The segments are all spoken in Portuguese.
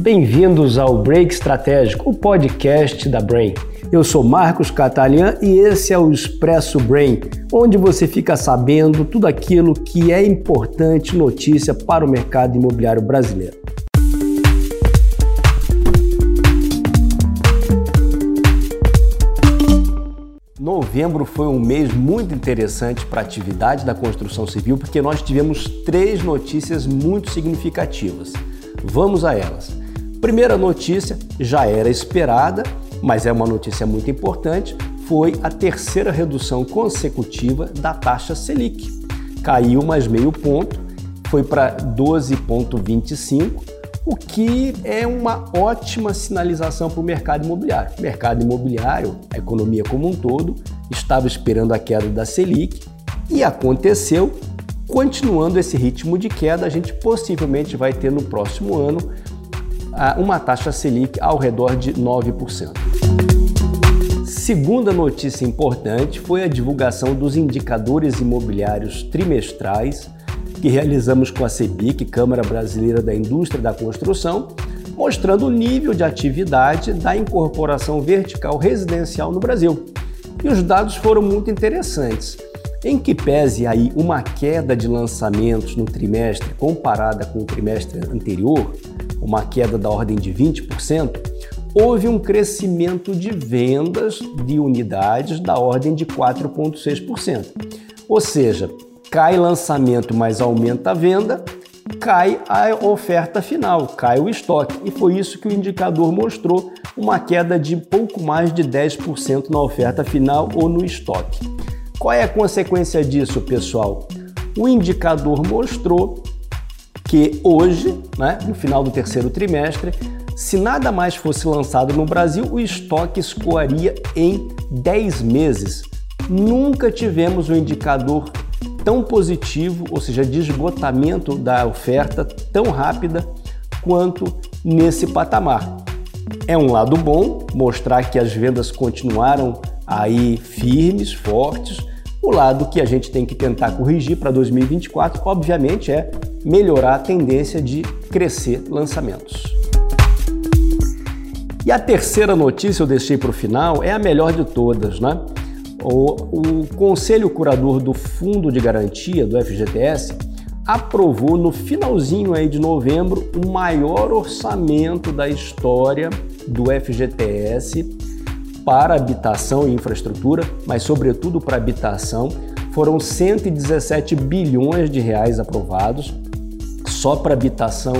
Bem-vindos ao Break Estratégico, o podcast da Brain. Eu sou Marcos Catalian e esse é o Expresso Brain, onde você fica sabendo tudo aquilo que é importante notícia para o mercado imobiliário brasileiro. Novembro foi um mês muito interessante para a atividade da construção civil porque nós tivemos três notícias muito significativas. Vamos a elas. Primeira notícia, já era esperada, mas é uma notícia muito importante, foi a terceira redução consecutiva da taxa Selic. Caiu mais meio ponto, foi para 12,25, o que é uma ótima sinalização para o mercado imobiliário. O mercado imobiliário, a economia como um todo, estava esperando a queda da Selic e aconteceu. Continuando esse ritmo de queda, a gente possivelmente vai ter no próximo ano uma taxa Selic ao redor de 9%. Segunda notícia importante foi a divulgação dos indicadores imobiliários trimestrais que realizamos com a CEBIC, Câmara Brasileira da Indústria da Construção, mostrando o nível de atividade da incorporação vertical residencial no Brasil. E os dados foram muito interessantes. Em que pese aí uma queda de lançamentos no trimestre comparada com o trimestre anterior, uma queda da ordem de 20%, houve um crescimento de vendas de unidades da ordem de 4,6%. Ou seja, cai lançamento, mas aumenta a venda, cai a oferta final, cai o estoque. E foi isso que o indicador mostrou, uma queda de pouco mais de 10% na oferta final ou no estoque. Qual é a consequência disso, pessoal? O indicador mostrou que hoje, né, no final do terceiro trimestre, se nada mais fosse lançado no Brasil, o estoque escoaria em 10 meses. Nunca tivemos um indicador tão positivo, ou seja, de esgotamento da oferta tão rápida quanto nesse patamar. É um lado bom mostrar que as vendas continuaram aí firmes, fortes. O lado que a gente tem que tentar corrigir para 2024, obviamente, é melhorar a tendência de crescer lançamentos. E a terceira notícia eu deixei para o final é a melhor de todas, né? O, o Conselho Curador do Fundo de Garantia do FGTS aprovou no finalzinho aí de novembro o maior orçamento da história do FGTS para habitação e infraestrutura, mas sobretudo para habitação. Foram 117 bilhões de reais aprovados, só para habitação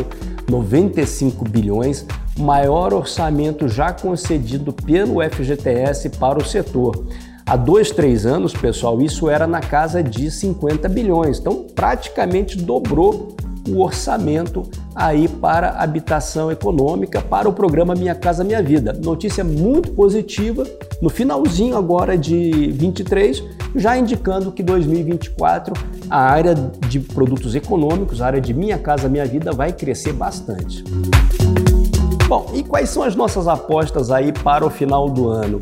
95 bilhões, maior orçamento já concedido pelo FGTS para o setor. Há dois, três anos, pessoal, isso era na casa de 50 bilhões. Então, praticamente dobrou o orçamento aí para habitação econômica, para o programa Minha Casa Minha Vida. Notícia muito positiva, no finalzinho agora de 23, já indicando que 2024 a área de produtos econômicos, a área de Minha Casa Minha Vida vai crescer bastante. Bom, e quais são as nossas apostas aí para o final do ano?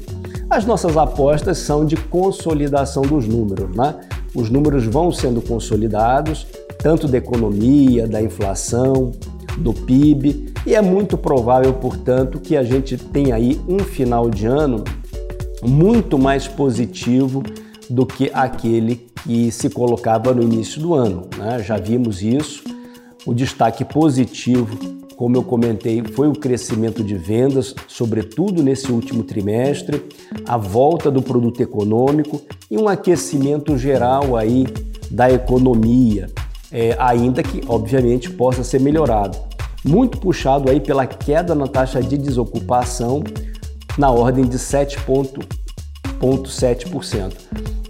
As nossas apostas são de consolidação dos números, né? Os números vão sendo consolidados, tanto da economia, da inflação, do PIB, e é muito provável, portanto, que a gente tenha aí um final de ano muito mais positivo do que aquele que se colocava no início do ano. Né? Já vimos isso. O destaque positivo, como eu comentei, foi o crescimento de vendas, sobretudo nesse último trimestre, a volta do produto econômico e um aquecimento geral aí da economia, é, ainda que, obviamente, possa ser melhorado. Muito puxado aí pela queda na taxa de desocupação na ordem de 7,7%.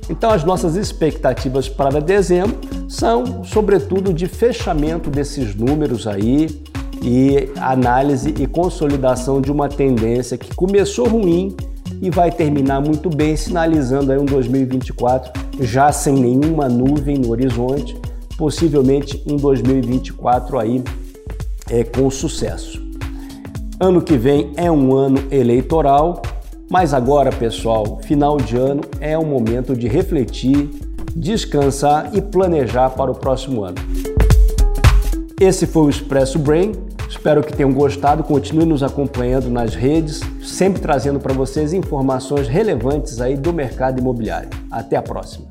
Então, as nossas expectativas para dezembro são, sobretudo, de fechamento desses números aí e análise e consolidação de uma tendência que começou ruim e vai terminar muito bem, sinalizando aí um 2024 já sem nenhuma nuvem no horizonte, possivelmente um 2024 aí é, com sucesso. Ano que vem é um ano eleitoral, mas agora, pessoal, final de ano é o momento de refletir, descansar e planejar para o próximo ano. Esse foi o Expresso Brain. Espero que tenham gostado, continue nos acompanhando nas redes, sempre trazendo para vocês informações relevantes aí do mercado imobiliário. Até a próxima.